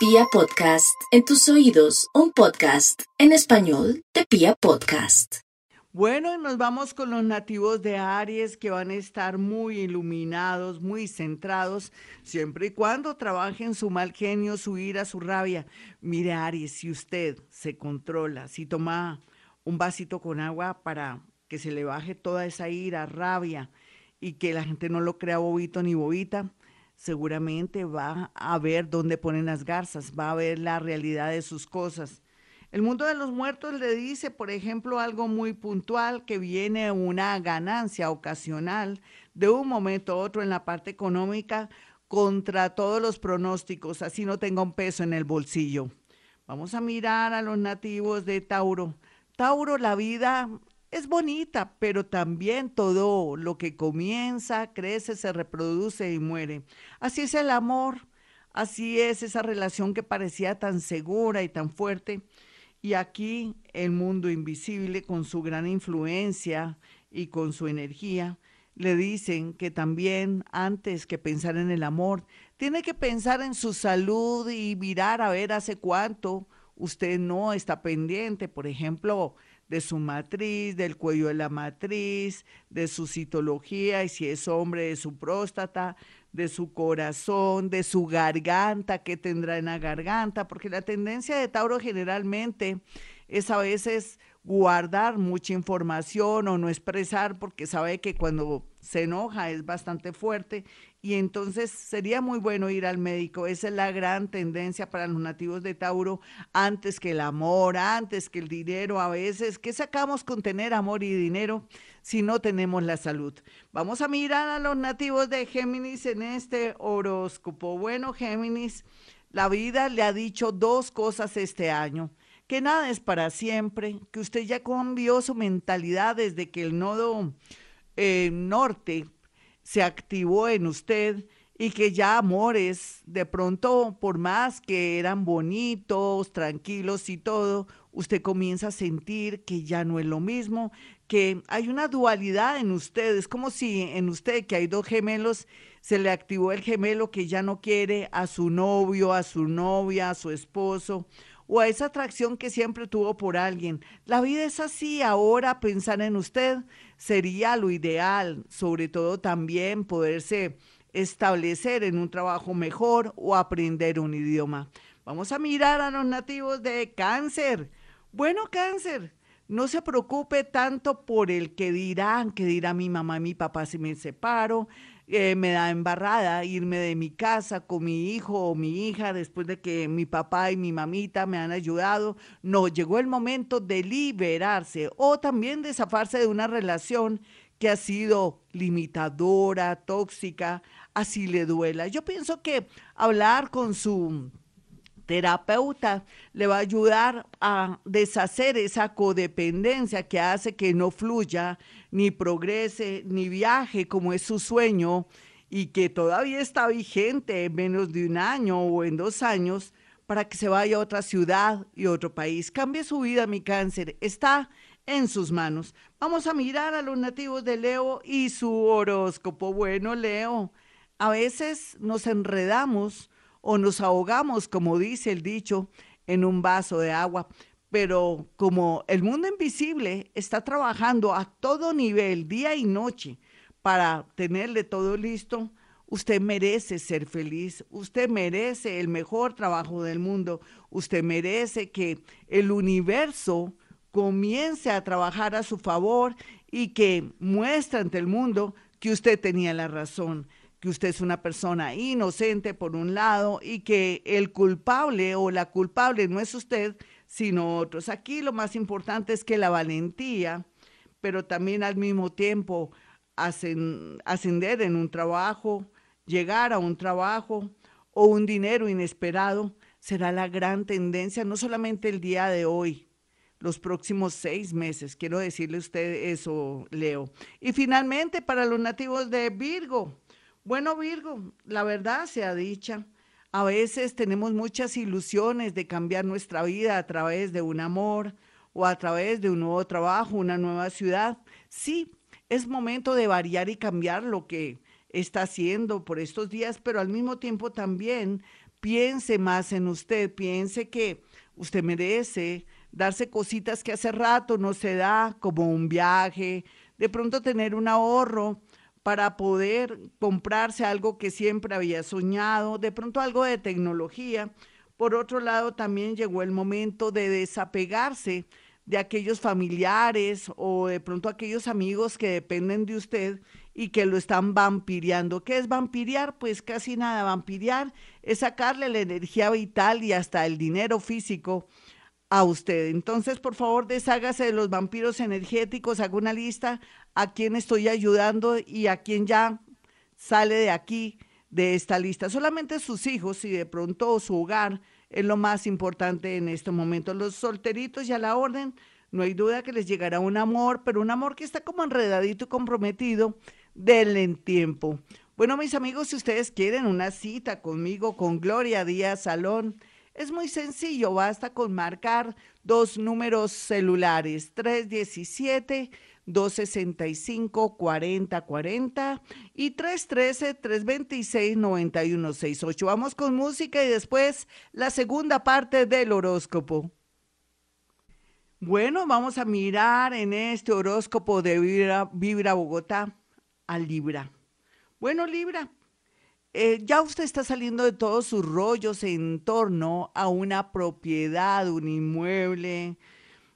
Pia Podcast, en tus oídos, un podcast en español de Pia Podcast. Bueno, nos vamos con los nativos de Aries que van a estar muy iluminados, muy centrados, siempre y cuando trabajen su mal genio, su ira, su rabia. Mire, Aries, si usted se controla, si toma un vasito con agua para que se le baje toda esa ira, rabia y que la gente no lo crea bobito ni bobita, seguramente va a ver dónde ponen las garzas, va a ver la realidad de sus cosas. El mundo de los muertos le dice, por ejemplo, algo muy puntual, que viene una ganancia ocasional de un momento a otro en la parte económica contra todos los pronósticos, así no tenga un peso en el bolsillo. Vamos a mirar a los nativos de Tauro. Tauro, la vida es bonita, pero también todo lo que comienza, crece, se reproduce y muere. Así es el amor, así es esa relación que parecía tan segura y tan fuerte. Y aquí el mundo invisible, con su gran influencia y con su energía, le dicen que también antes que pensar en el amor, tiene que pensar en su salud y mirar a ver hace cuánto usted no está pendiente, por ejemplo, de su matriz, del cuello de la matriz, de su citología y si es hombre, de su próstata, de su corazón, de su garganta, qué tendrá en la garganta, porque la tendencia de Tauro generalmente es a veces guardar mucha información o no expresar porque sabe que cuando se enoja es bastante fuerte y entonces sería muy bueno ir al médico. Esa es la gran tendencia para los nativos de Tauro, antes que el amor, antes que el dinero. A veces, ¿qué sacamos con tener amor y dinero si no tenemos la salud? Vamos a mirar a los nativos de Géminis en este horóscopo. Bueno, Géminis, la vida le ha dicho dos cosas este año que nada es para siempre, que usted ya cambió su mentalidad desde que el nodo eh, norte se activó en usted y que ya amores, de pronto, por más que eran bonitos, tranquilos y todo, usted comienza a sentir que ya no es lo mismo, que hay una dualidad en usted. Es como si en usted, que hay dos gemelos, se le activó el gemelo que ya no quiere a su novio, a su novia, a su esposo o a esa atracción que siempre tuvo por alguien. La vida es así, ahora pensar en usted sería lo ideal, sobre todo también poderse establecer en un trabajo mejor o aprender un idioma. Vamos a mirar a los nativos de cáncer. Bueno, cáncer, no se preocupe tanto por el que dirán, que dirá mi mamá y mi papá si me separo, eh, me da embarrada irme de mi casa con mi hijo o mi hija después de que mi papá y mi mamita me han ayudado. No, llegó el momento de liberarse o también de zafarse de una relación que ha sido limitadora, tóxica, así le duela. Yo pienso que hablar con su terapeuta le va a ayudar a deshacer esa codependencia que hace que no fluya, ni progrese, ni viaje como es su sueño y que todavía está vigente en menos de un año o en dos años para que se vaya a otra ciudad y otro país. Cambie su vida, mi cáncer. Está en sus manos. Vamos a mirar a los nativos de Leo y su horóscopo. Bueno, Leo, a veces nos enredamos o nos ahogamos, como dice el dicho, en un vaso de agua. Pero como el mundo invisible está trabajando a todo nivel, día y noche, para tenerle todo listo, usted merece ser feliz, usted merece el mejor trabajo del mundo, usted merece que el universo comience a trabajar a su favor y que muestre ante el mundo que usted tenía la razón que usted es una persona inocente por un lado y que el culpable o la culpable no es usted, sino otros. Aquí lo más importante es que la valentía, pero también al mismo tiempo ascender en un trabajo, llegar a un trabajo o un dinero inesperado, será la gran tendencia, no solamente el día de hoy, los próximos seis meses. Quiero decirle a usted eso, Leo. Y finalmente, para los nativos de Virgo, bueno, Virgo, la verdad sea dicha. A veces tenemos muchas ilusiones de cambiar nuestra vida a través de un amor o a través de un nuevo trabajo, una nueva ciudad. Sí, es momento de variar y cambiar lo que está haciendo por estos días, pero al mismo tiempo también piense más en usted, piense que usted merece darse cositas que hace rato no se da, como un viaje, de pronto tener un ahorro para poder comprarse algo que siempre había soñado, de pronto algo de tecnología. Por otro lado, también llegó el momento de desapegarse de aquellos familiares o de pronto aquellos amigos que dependen de usted y que lo están vampiriando. ¿Qué es vampiriar? Pues casi nada. Vampiriar es sacarle la energía vital y hasta el dinero físico a usted. Entonces, por favor, deshágase de los vampiros energéticos, haga una lista a quién estoy ayudando y a quién ya sale de aquí, de esta lista. Solamente sus hijos y de pronto su hogar es lo más importante en este momento. Los solteritos ya la orden, no hay duda que les llegará un amor, pero un amor que está como enredadito y comprometido, denle en tiempo. Bueno, mis amigos, si ustedes quieren una cita conmigo, con Gloria Díaz Salón, es muy sencillo, basta con marcar dos números celulares, 317-265-4040 y 313-326-9168. Vamos con música y después la segunda parte del horóscopo. Bueno, vamos a mirar en este horóscopo de Vibra, Vibra Bogotá a Libra. Bueno, Libra, eh, ya usted está saliendo de todos sus rollos en torno a una propiedad, un inmueble.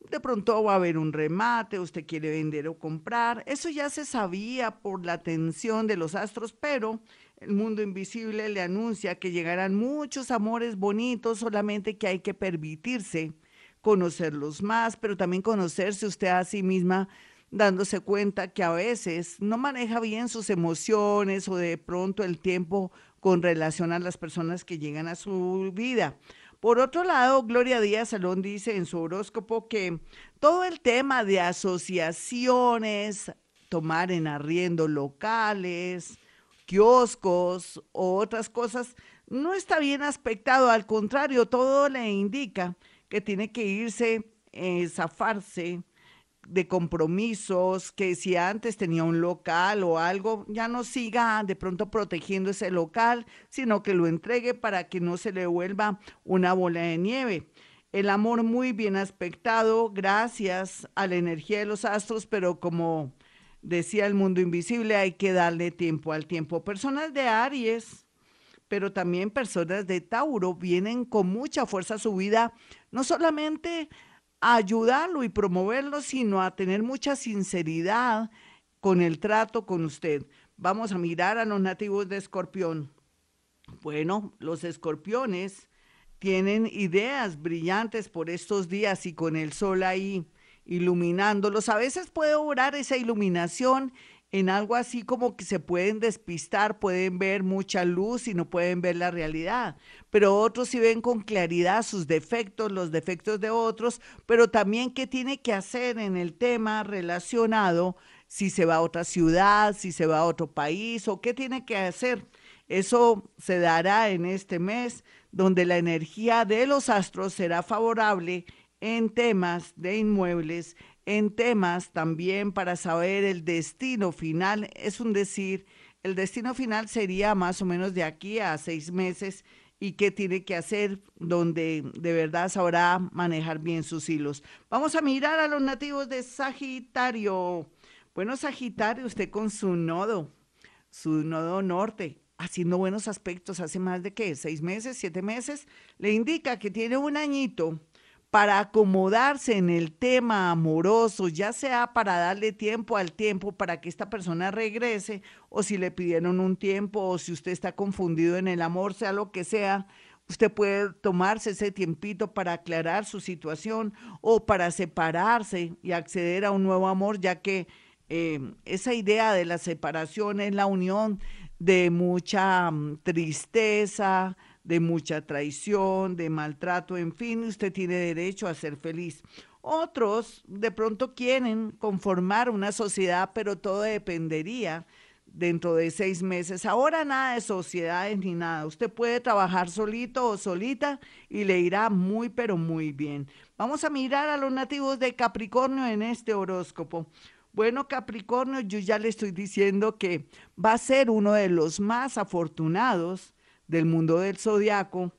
De pronto va a haber un remate, usted quiere vender o comprar. Eso ya se sabía por la atención de los astros, pero el mundo invisible le anuncia que llegarán muchos amores bonitos, solamente que hay que permitirse conocerlos más, pero también conocerse usted a sí misma dándose cuenta que a veces no maneja bien sus emociones o de pronto el tiempo con relación a las personas que llegan a su vida. Por otro lado, Gloria Díaz Salón dice en su horóscopo que todo el tema de asociaciones, tomar en arriendo locales, kioscos o otras cosas, no está bien aspectado, al contrario, todo le indica que tiene que irse, eh, zafarse de compromisos, que si antes tenía un local o algo, ya no siga de pronto protegiendo ese local, sino que lo entregue para que no se le vuelva una bola de nieve. El amor muy bien aspectado gracias a la energía de los astros, pero como decía el mundo invisible, hay que darle tiempo al tiempo. Personas de Aries, pero también personas de Tauro vienen con mucha fuerza a su vida, no solamente ayudarlo y promoverlo, sino a tener mucha sinceridad con el trato con usted. Vamos a mirar a los nativos de Escorpión. Bueno, los escorpiones tienen ideas brillantes por estos días y con el sol ahí iluminándolos. A veces puede obrar esa iluminación en algo así como que se pueden despistar, pueden ver mucha luz y no pueden ver la realidad, pero otros sí ven con claridad sus defectos, los defectos de otros, pero también qué tiene que hacer en el tema relacionado si se va a otra ciudad, si se va a otro país o qué tiene que hacer. Eso se dará en este mes donde la energía de los astros será favorable en temas de inmuebles, en temas también para saber el destino final. Es un decir, el destino final sería más o menos de aquí a seis meses y qué tiene que hacer, donde de verdad sabrá manejar bien sus hilos. Vamos a mirar a los nativos de Sagitario. Bueno, Sagitario, usted con su nodo, su nodo norte, haciendo buenos aspectos hace más de qué, seis meses, siete meses, le indica que tiene un añito para acomodarse en el tema amoroso, ya sea para darle tiempo al tiempo para que esta persona regrese, o si le pidieron un tiempo, o si usted está confundido en el amor, sea lo que sea, usted puede tomarse ese tiempito para aclarar su situación o para separarse y acceder a un nuevo amor, ya que eh, esa idea de la separación es la unión de mucha mm, tristeza, de mucha traición, de maltrato, en fin, usted tiene derecho a ser feliz. Otros de pronto quieren conformar una sociedad, pero todo dependería dentro de seis meses. Ahora nada de sociedades ni nada. Usted puede trabajar solito o solita y le irá muy, pero muy bien. Vamos a mirar a los nativos de Capricornio en este horóscopo. Bueno, Capricornio, yo ya le estoy diciendo que va a ser uno de los más afortunados del mundo del zodiaco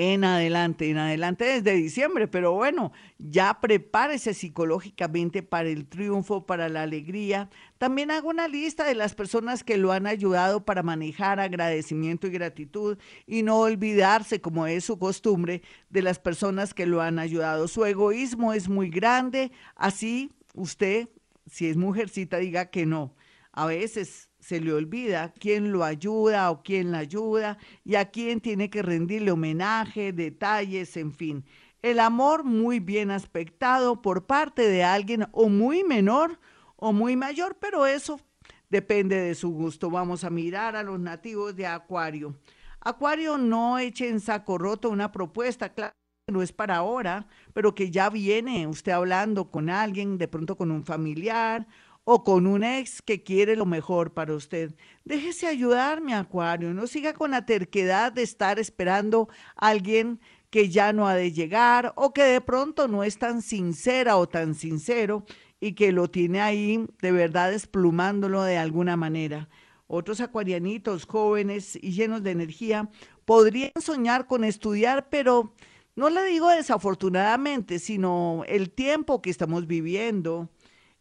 en adelante, en adelante desde diciembre, pero bueno, ya prepárese psicológicamente para el triunfo, para la alegría. También hago una lista de las personas que lo han ayudado para manejar agradecimiento y gratitud y no olvidarse, como es su costumbre, de las personas que lo han ayudado. Su egoísmo es muy grande, así usted, si es mujercita, diga que no. A veces se le olvida quién lo ayuda o quién la ayuda y a quién tiene que rendirle homenaje, detalles, en fin. El amor muy bien aspectado por parte de alguien o muy menor o muy mayor, pero eso depende de su gusto. Vamos a mirar a los nativos de Acuario. Acuario no eche en saco roto una propuesta, claro no es para ahora, pero que ya viene usted hablando con alguien, de pronto con un familiar o con un ex que quiere lo mejor para usted. Déjese ayudar, mi acuario, no siga con la terquedad de estar esperando a alguien que ya no ha de llegar o que de pronto no es tan sincera o tan sincero y que lo tiene ahí de verdad desplumándolo de alguna manera. Otros acuarianitos jóvenes y llenos de energía podrían soñar con estudiar, pero no le digo desafortunadamente, sino el tiempo que estamos viviendo,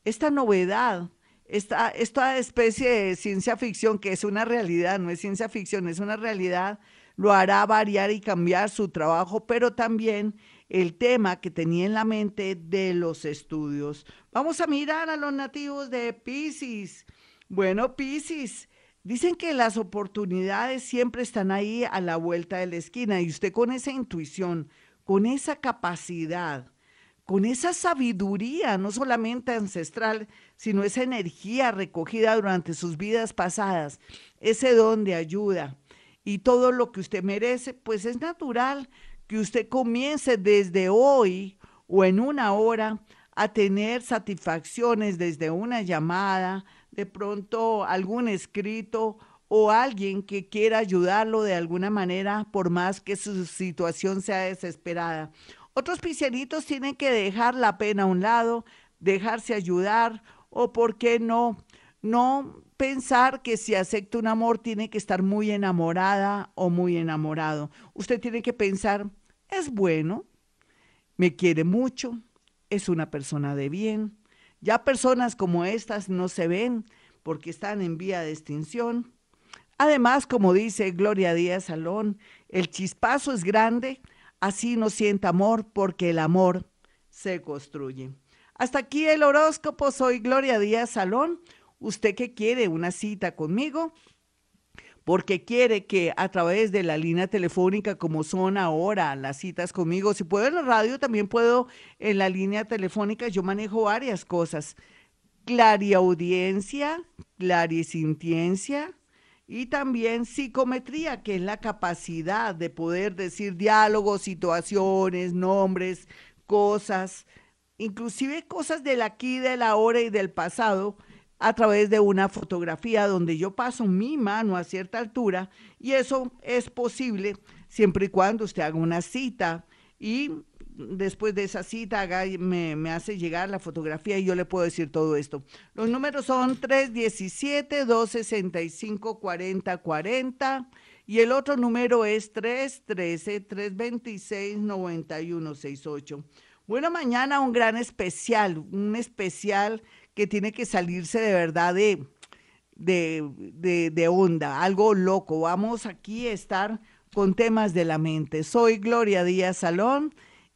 esta novedad, esta, esta especie de ciencia ficción que es una realidad, no es ciencia ficción, es una realidad, lo hará variar y cambiar su trabajo, pero también el tema que tenía en la mente de los estudios. Vamos a mirar a los nativos de Pisces. Bueno, Pisces, dicen que las oportunidades siempre están ahí a la vuelta de la esquina y usted con esa intuición, con esa capacidad, con esa sabiduría, no solamente ancestral, sino esa energía recogida durante sus vidas pasadas, ese don de ayuda y todo lo que usted merece, pues es natural que usted comience desde hoy o en una hora a tener satisfacciones desde una llamada, de pronto algún escrito o alguien que quiera ayudarlo de alguna manera, por más que su situación sea desesperada. Otros piscianitos tienen que dejar la pena a un lado, dejarse ayudar o, ¿por qué no? No pensar que si acepta un amor tiene que estar muy enamorada o muy enamorado. Usted tiene que pensar, es bueno, me quiere mucho, es una persona de bien. Ya personas como estas no se ven porque están en vía de extinción. Además, como dice Gloria Díaz Salón, el chispazo es grande, Así no sienta amor porque el amor se construye. Hasta aquí el horóscopo. Soy Gloria Díaz Salón. ¿Usted que quiere una cita conmigo? Porque quiere que a través de la línea telefónica, como son ahora las citas conmigo, si puedo en la radio, también puedo en la línea telefónica. Yo manejo varias cosas. Clariaudiencia, clarisintiencia, y también psicometría, que es la capacidad de poder decir diálogos, situaciones, nombres, cosas, inclusive cosas del aquí, de la hora y del pasado, a través de una fotografía donde yo paso mi mano a cierta altura y eso es posible siempre y cuando usted haga una cita y después de esa cita me, hace llegar la fotografía y yo le puedo decir todo esto. Los números son 317-265-4040 y el otro número es 313-326-9168. Bueno, mañana un gran especial, un especial que tiene que salirse de verdad de, de, de onda, algo loco. Vamos aquí a estar con temas de la mente. Soy Gloria Díaz Salón